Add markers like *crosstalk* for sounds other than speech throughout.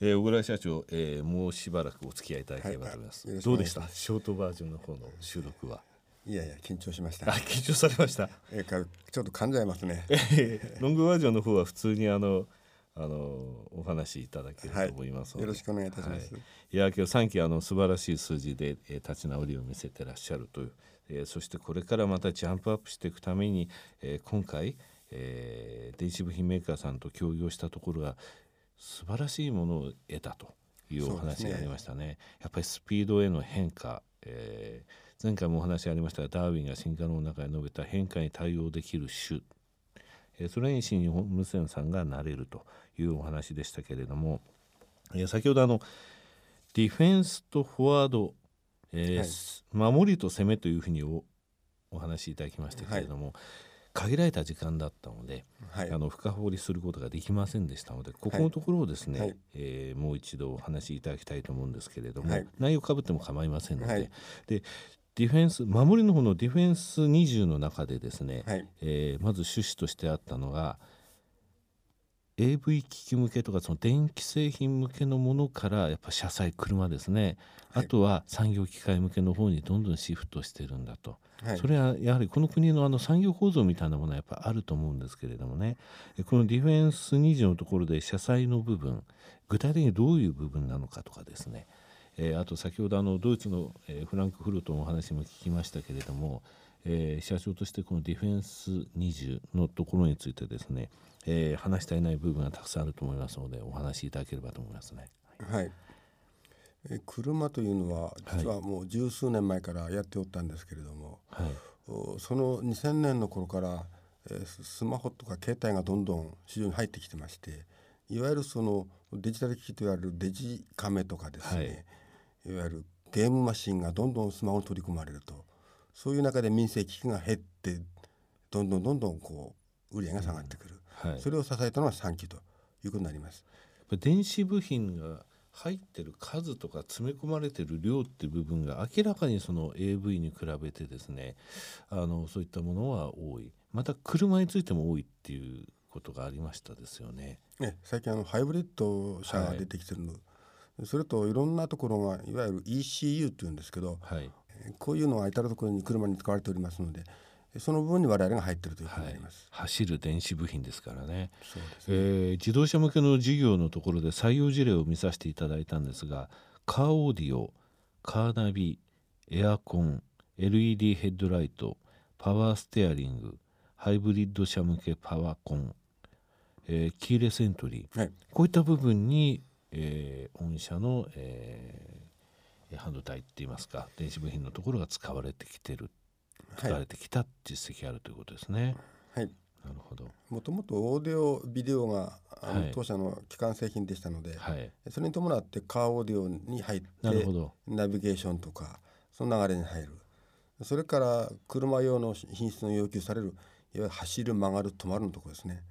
えー、小倉社長、えー、もうしばらくお付き合いいただければと思います。はい、どうでした？ショートバージョンの方の収録は。いやいや緊張しました。あ緊張されました。えー、かちょっと噛んじゃいますね。ロングバージョンの方は普通にあのあのお話いただけると思いますはい、よろしくお願いいたします。はい、いや今日3期あの素晴らしい数字で、えー、立ち直りを見せてらっしゃるという、えー、そしてこれからまたジャンプアップしていくために、えー、今回、えー、電子部品メーカーさんと協業したところが素晴らしいものを得たというお話がありましたね。ねやっぱりスピードへの変化、えー、前回もお話ありましたがダーウィンが進化論の中で述べた変化に対応できる種、えー、それに新日本無線さんがなれるというお話でしたけれども、えー、先ほどあのディフェンスとフォワード、えー、はい、守りと攻めというふうにおお話しいただきましたけれども、はい限られた時間だったので、はい、あの深掘りすることができませんでしたのでここのところをですね、はい、えー、もう一度お話しいただきたいと思うんですけれども、はい、内容かぶっても構いませんので,、でディフェンス守りの方のディフェンス20の中でですね、はい、えー、まず趣旨としてあったのが AV 機器向けとかその電気製品向けのものからやっぱ車載車ですね、あとは産業機械向けの方にどんどんシフトしてるんだと。はい、それはやはりこの国のあの産業構造みたいなものはやっぱあると思うんですけれどもね。このディフェンス2時のところで車載の部分具体的にどういう部分なのかとかですね、えー、あと先ほどあのドイツの、えー、フランクフルトのお話も聞きましたけれども、えー、社長としてこのディフェンス20のところについてですね、えー、話したいない部分がたくさんあると思いますのでお話しいただければと思いますね。はい。え車というのは実はもう十数年前からやっておったんですけれども、はい、その2000年の頃から、えスマホとか携帯がどんどん市場に入ってきてましていわゆるそのデジタル機器といわれるデジカメとかですね、はい、いわゆるゲームマシンがどんどんスマホに取り込まれるとそういう中で民生機器が減ってどんどんどんどんこう売り上げが下がってくる、うんはい、それを支えたのは3期ということになります。電子部品が入ってる数とか詰め込まれてる量っていう部分が明らかにその AV に比べてですねあのそういったものは多いまた車についても多いっていうことがありましたですよね。ね最近あのハイブリッド車が出てきてるの、はい、それといろんなところがいわゆる ECU っていうんですけど、はい、こういうのが至る所に車に使われておりますのでその部分に我々が入っているというふうになります、はい、走る電子部品ですからね。そうですね、えー、自動車向けの事業のところで採用事例を見させていただいたんですがカーオーディオカーナビエアコン LED ヘッドライトパワーステアリングハイブリッド車向けパワコン、えー、キーレスエントリー、はい、こういった部分に、えー、御社の、えー、半導体っていいますか電子部品のところが使われてきてる使われてきた実績あるということですね。はい、なるほど。もともとオーディオビデオがあの、当社の基幹製品でしたので、はい、それに伴ってカーオーディオに入ってナビゲーションとかその流れに入る。それから車用の品質の要求されるいわゆる走る曲がる止まるのところですね、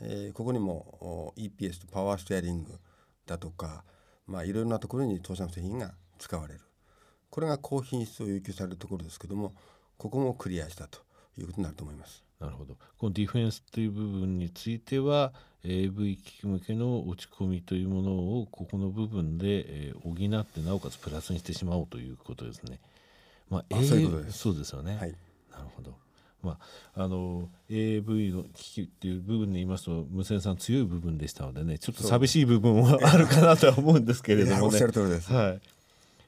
うん、えー、ここにも EPS とパワーステアリングだとか、まあ、いろいろなところに当社の製品が使われるこれが高品質を要求されるところですけどもここもクリアしたということになると思います。なるほどこのディフェンスという部分については AV 機器向けの落ち込みというものをここの部分で、えー、補ってなおかつプラスにしてしまおうということですね。まあ、あそういうことですそうですよね。はい、なるほど。まあ、あの AV の機器っていう部分で言いますと無線さん強い部分でしたのでねちょっと寂しい部分はあるかなとは思うんですけれどもね。い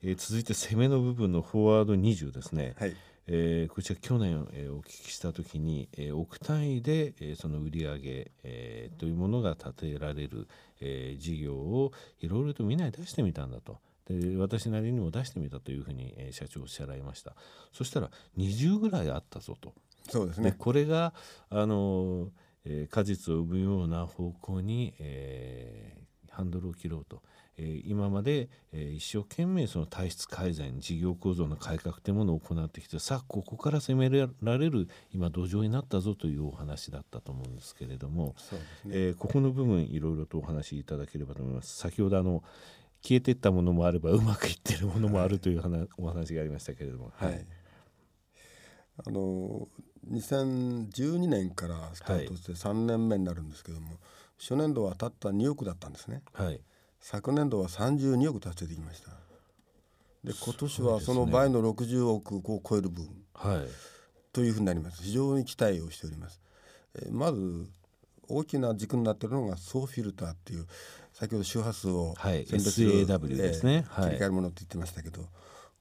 えー、続いて攻めの部分のフォワード20ですね。はいえー、こちら去年、えー、お聞きした時に、えー、億単位で、えー、その売り上げ、えー、というものが立てられる、えー、事業をいろいろとみんなに出してみたんだと。で私なりにも出してみたというふうに、えー、社長おっしゃられましたそしたら20ぐらいあったぞとそうですね。これがあの、えー、果実を生むような方向に、えー、ハンドルを切ろうと。え今まで、え一生懸命その体質改善事業構造の改革というものを行ってきてさあここから攻められる今土壌になったぞというお話だったと思うんですけれども、ね。えー、ここの部分いろいろとお話しいただければと思います。先ほどあの消えていったものもあればうまくいってるものもあるという話、はい、お話がありましたけれども。はい、あの2012年からスタートして3年目になるんですけども、はい、初年度はたった2億だったんですね。はい。昨年度は32億達成できました。で今年はその倍の60億を超える分、はい、というふうになります。非常に期待をしております、えー、まず大きな軸になっているのが総フィルターっていう先ほど周波数を選別する、はい、SAW ですね、えー、切り替えるものって言ってましたけど、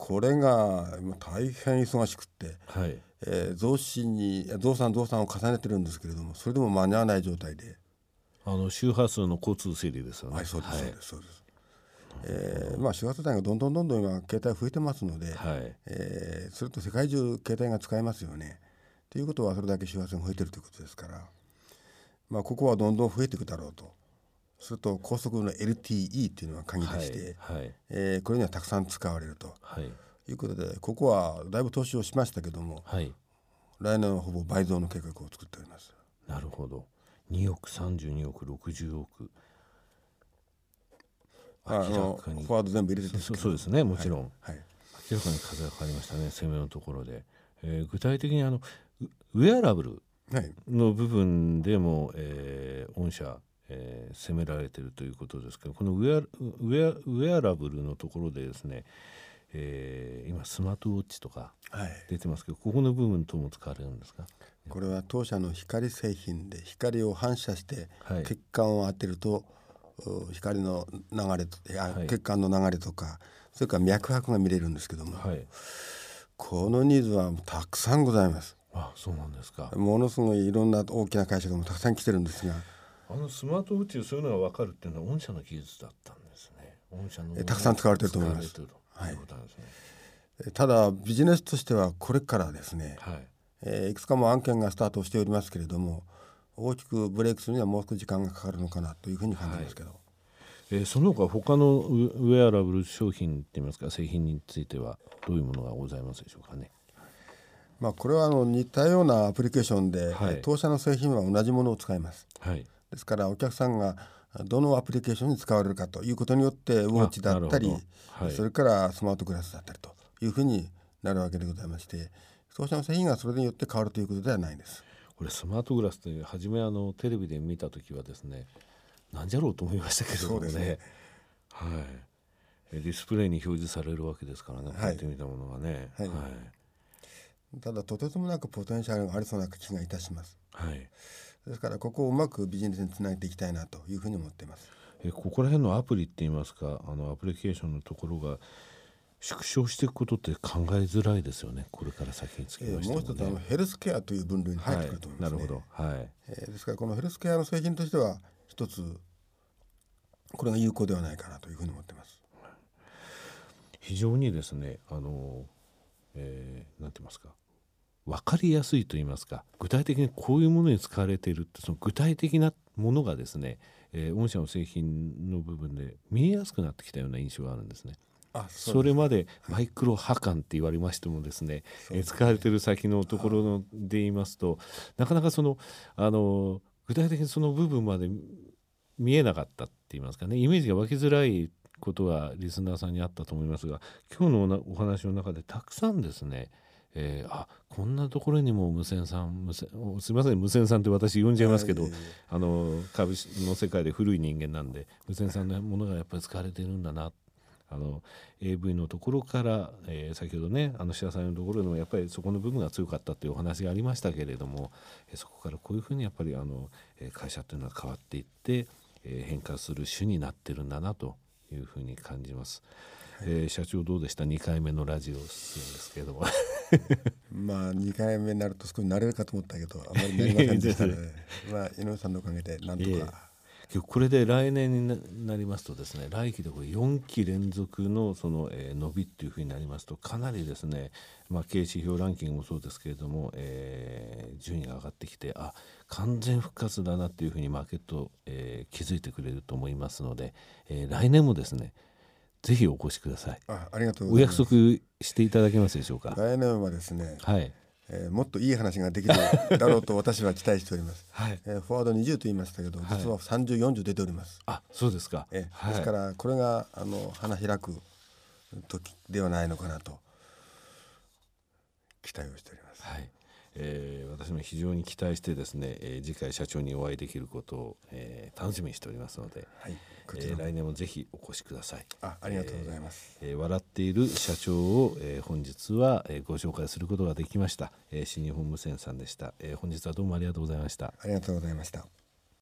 これが大変忙しくって、はい。えー、増資に増産増産を重ねてるんですけれどもそれでも間に合わない状態で。あの周波数の交通整理ですよね。はいそうです、そうですそうです。えーまあ、周波数帯がどんどんどんどん今携帯増えてますので、はい。えー、それと世界中携帯が使えますよね。ということはそれだけ周波数が増えてるということですから、まあ、ここはどんどん増えていくだろうと。すると高速の LTE っていうのが鍵でして、はいはい、えー、これにはたくさん使われると、はい、いうことでここはだいぶ投資をしましたけども、はい、来年はほぼ倍増の計画を作っております。なるほど。2億32億60億。あのフォワード全部入れてそうそうですね。もちろん、はい、明らかに風がかかりましたね。攻めのところで、えー、具体的にあのウェアラブルの部分でも、えー、御社えー、攻められているということですけどこのウェアウェアウェアラブルのところでですね、えー、今スマートウォッチとか出てますけど、はい、ここの部分とも使われるんですか？これは当社の光製品で光を反射して血管を当てると、はい光の流れと、はい、血管の流れとかそれから脈拍が見れるんですけども、はい、このニーズはたくさんございます。あそうなんですか。ものすごいいろんな大きな会社がもたくさん来てるんですがあのスマートウォッチそういうのが分かるっていうのは御社の技術だったんですね。御社のたくさん使われてると思います。はい、ただビジネスとしてはこれからですね、はい。えー、いくつかも案件がスタートしておりますけれども大きくブレイクするにはもう少し時間がかかるのかなというふうに感じますけど、はい、えー、その他他のウェアラブル商品っていいますか製品についてはどういうものがございますでしょうかね。まあ、これはあの似たようなアプリケーションで、はい、当社の製品は同じものを使います。はい、ですからお客さんがどのアプリケーションに使われるかということによってウォッチだったり、はい、それからスマートグラスだったりというふうになるわけでございまして当社の製品がそれによって変わるということではないです。これスマートグラスって初めあのテレビで見た時はですねなんじゃろうと思いましたけどもね、ね、はい、ディスプレイに表示されるわけですからね、はい、って見たものがね、はい、はい、ただとてつもなくポテンシャルがありそうな気がいたします。はいですからここをうまくビジネスにつなげていきたいなというふうに思っています。えここら辺のアプリって言いますかあのアプリケーションのところが縮小していくことって考えづらいですよね。これから先につきまして、ね、もう一つあのヘルスケアという分類に入ってくると思います、ね。はい、なるほど、はい。えー、ですからこのヘルスケアの製品としては一つこれが有効ではないかなというふうに思ってます。非常にですねあの、えー、なんて言いますか分かりやすいと言いますか具体的にこういうものに使われているってその具体的なものがですね、えー、御社の製品の部分で見えやすくなってきたような印象があるんですね。それまでマイクロ波感って言われましてもですね、はい、使われてる先のところので言いますとなかなかそのあの具体的にその部分まで見えなかったって言いますかね。イメージが湧きづらいことがリスナーさんにあったと思いますが今日のお話の中でたくさんですねえー、あこんなところにも無線さん無線すみません無線さんって私呼んじゃいますけど、あの株式の世界で古い人間なんで無線さんのものがやっぱり使われてるんだな。あの AV のところから、えー、先ほどねあの白さんのところでもやっぱりそこの部分が強かったというお話がありましたけれども、えー、そこからこういうふうにやっぱりあの、えー、会社というのは変わっていって、えー、変化する種になってるんだなというふうに感じます。えー、社長どうでした？2回目のラジオ出演ですけども *laughs* まあ2回目になると少し慣れるかと思ったけどあまりなりませんでしたので *laughs* まあ井上さんのおかげでなんとか。これで来年になりますとですね来期でこれ4期連続のその、えー、伸びっていうふうになりますとかなりですね、まあ、経営指標ランキングもそうですけれども、えー、順位が上がってきてあ完全復活だなっていうふうにマーケット、えー、気づいてくれると思いますので、えー、来年もですねぜひお越しください。あありがとうお約束していただけますでしょうか？来年はですね。はい。えー、もっといい話ができるだろうと私は期待しております。*laughs* はい。えー、フォワード20と言いましたけど、実は30、40出ております。あ、そうですか。えー、はい、ですからこれがあの花開く時ではないのかなと期待をしております。はい。私も非常に期待してですね、えー、次回社長にお会いできることを、えー、楽しみにしておりますので、はいえー、来年もぜひお越しください。あありがとうございます、えー、笑っている社長を、えー、本日は、えー、ご紹介することができました、えー、新日本無線さんでした、えー、本日はどうもありがとうございました。ありがとうございました